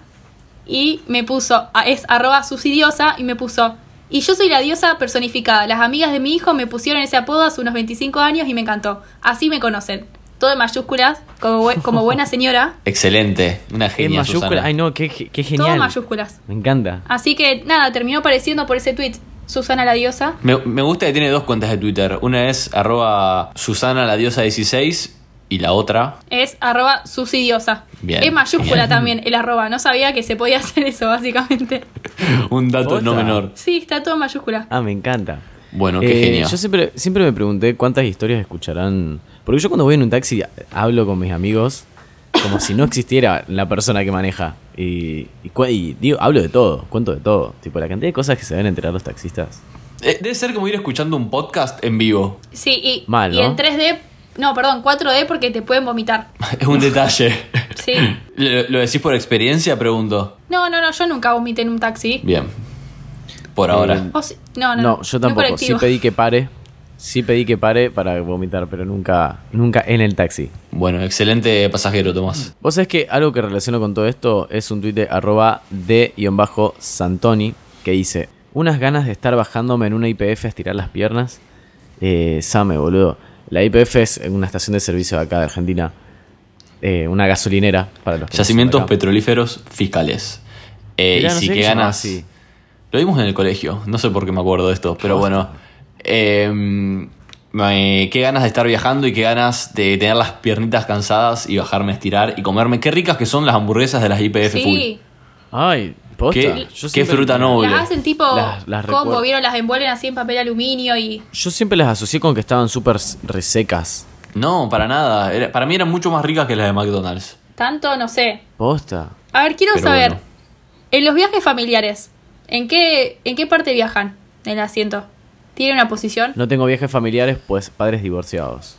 y me puso. Es arroba susidiosa y me puso. Y yo soy la diosa personificada. Las amigas de mi hijo me pusieron ese apodo hace unos 25 años y me encantó. Así me conocen. Todo en mayúsculas, como, como buena señora. Excelente, una En genia mayúscula. Susana. Ay, no, qué, qué Todo genial. en mayúsculas. Me encanta. Así que nada, terminó apareciendo por ese tweet. Susana la diosa. Me, me gusta que tiene dos cuentas de Twitter. Una es arroba Susana la diosa 16 y la otra Es arroba susidiosa. Bien. Es mayúscula también el arroba. No sabía que se podía hacer eso, básicamente. un dato no menor. Sí, está todo en mayúscula. Ah, me encanta. Bueno, qué Eh, genio. Yo siempre, siempre me pregunté cuántas historias escucharán. Porque yo cuando voy en un taxi hablo con mis amigos como si no existiera la persona que maneja. Y, y cu- y digo, hablo de todo, cuento de todo. Tipo, la cantidad de cosas que se deben enterar los taxistas. Eh, Debe ser como ir escuchando un podcast en vivo. Sí, y, Mal, y ¿no? en 3D. No, perdón, 4D porque te pueden vomitar. Es un detalle. Sí. ¿Lo, lo decís por experiencia? Pregunto. No, no, no, yo nunca vomité en un taxi. Bien. Por ahora. Eh, sí- no, no, No, no, yo tampoco. Sí pedí que pare. Sí pedí que pare para vomitar, pero nunca, nunca en el taxi. Bueno, excelente pasajero, Tomás. Vos sabés que algo que relaciono con todo esto es un tuit de arroba de-santoni que dice Unas ganas de estar bajándome en una IPF a estirar las piernas. Eh, Same, boludo. La IPF es una estación de servicio de acá de Argentina. Eh, una gasolinera para los Yacimientos petrolíferos fiscales. Eh, Mirá, y no si que ganas. Lo vimos en el colegio. No sé por qué me acuerdo de esto, pero bueno. Eh, me- qué ganas de estar viajando y qué ganas de tener las piernitas cansadas y bajarme a estirar y comerme. Qué ricas que son las hamburguesas de las IPF Sí, full. Ay, posta. Qué- Yo qué siempre- fruta noble. las hacen tipo Las- las combo. ¿vieron? Las envuelven así en papel aluminio y. Yo siempre las asocié con que estaban súper resecas. No, para nada. Era- para mí eran mucho más ricas que las de McDonald's. Tanto, no sé. Posta. A ver, quiero Pero saber. bueno. En los viajes familiares, ¿en qué, ¿en qué parte viajan en el asiento? ¿Tiene una posición? No tengo viajes familiares, pues padres divorciados.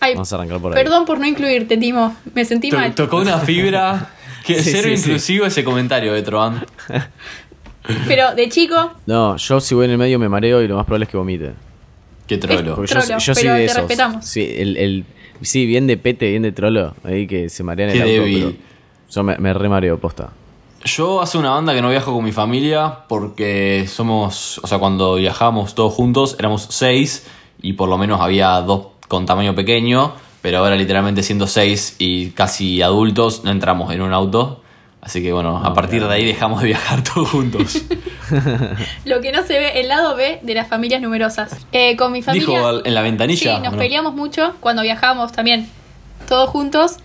Ay, Vamos a arrancar por ahí. perdón por no incluirte, Timo. Me sentí mal. tocó una fibra. Que Sí, cero sí, sí. inclusivo ese comentario de Troan. Pero de chico, No, yo si voy en el medio me mareo y lo más probable es que vomite. Qué trolo. Yo, Trolo, yo pero de te esos. respetamos. Sí, el, el- sí, bien de pete, bien de trolo. Ahí que se marea en Qué el auto. débil. pero Yo me, me re mareo, posta. Yo hace una banda que no viajo con mi familia porque somos, o sea, cuando viajamos todos juntos éramos seis y por lo menos había dos con tamaño pequeño, pero ahora literalmente siendo seis y casi adultos no entramos en un auto. Así que bueno, a partir de ahí dejamos de viajar todos juntos. lo que no se ve, el lado B de las familias numerosas. Eh, con mi familia. Dijo en la ventanilla. Sí, nos peleamos mucho cuando viajábamos también todos juntos.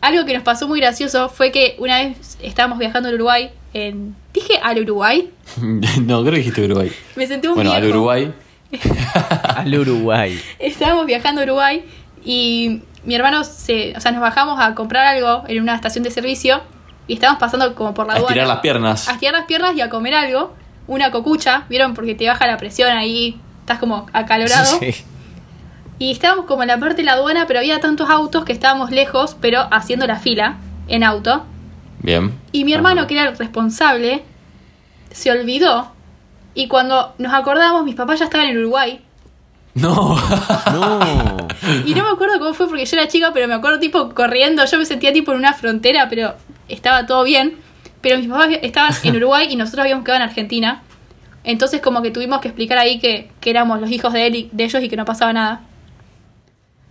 Algo que nos pasó muy gracioso fue que una vez estábamos viajando al Uruguay. En... ¿Dije al Uruguay? no, creo que dijiste Uruguay. Me sentí un Bueno, al viejo. Uruguay. Al Uruguay. Estábamos viajando a Uruguay y mi hermano se. O sea, nos bajamos a comprar algo en una estación de servicio y estábamos pasando como por la A aduana. estirar las piernas. A estirar las piernas y a comer algo. Una cocucha, ¿vieron? Porque te baja la presión ahí. Estás como acalorado. Sí. Y estábamos como en la parte de la aduana, pero había tantos autos que estábamos lejos, pero haciendo la fila en auto. Bien. Y mi hermano, que era el responsable, se olvidó. Y cuando nos acordamos, mis papás ya estaban en Uruguay. No. No. Y no me acuerdo cómo fue porque yo era chica, pero me acuerdo tipo corriendo. Yo me sentía tipo en una frontera, pero estaba todo bien. Pero mis papás estaban en Uruguay y nosotros habíamos quedado en Argentina. Entonces como que tuvimos que explicar ahí que, que éramos los hijos de, él y- de ellos y que no pasaba nada.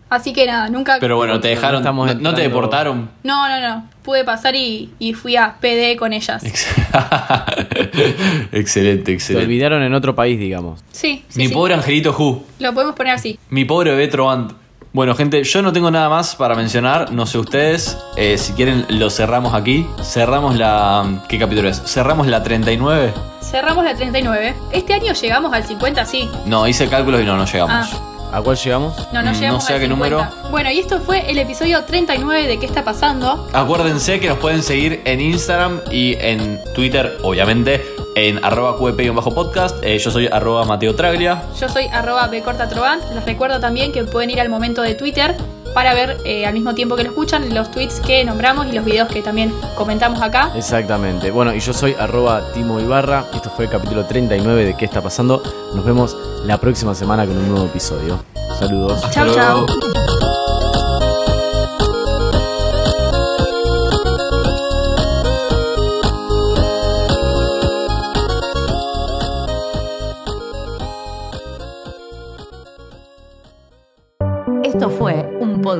Así que nada, nunca... Pero bueno, te dejaron. Estamos no, no te deportaron. No, no, no. Pude pasar y, y fui a PD con ellas. excelente, excelente. olvidaron en otro país, digamos. Sí, sí, Mi sí. pobre angelito Who. Lo podemos poner así. Mi pobre bebé Trovant. Bueno, gente, yo no tengo nada más para mencionar. No sé ustedes. eh, si quieren, lo cerramos aquí. Cerramos la. ¿Qué capítulo es? Cerramos la 39. Cerramos la 39. Este año llegamos al 50, sí. No, hice cálculos y no, no llegamos. Ah. ¿A cuál llegamos? No, no Mm, llegamos no sé a qué 50. número. Bueno, y esto fue el episodio 39 de ¿Qué está pasando? Acuérdense que nos pueden seguir en Instagram y en Twitter, obviamente, en arroba qp-podcast. Eh, yo soy arroba Mateo Traglia. Yo soy arroba bcortatrovant. Les recuerdo también que pueden ir al momento de Twitter para ver eh, al mismo tiempo que lo escuchan los tweets que nombramos y los videos que también comentamos acá. Exactamente. Bueno, y yo soy arroba Timo Ibarra. Esto fue el capítulo 39 de ¿Qué está pasando? Nos vemos la próxima semana con un nuevo episodio. Saludos. Hasta Chau,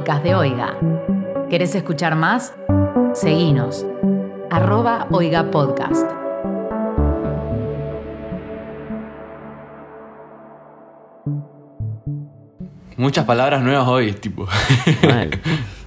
podcast de Oiga. ¿Querés escuchar más? Seguinos. Arroba Oiga Podcast. Muchas palabras nuevas hoy, tipo.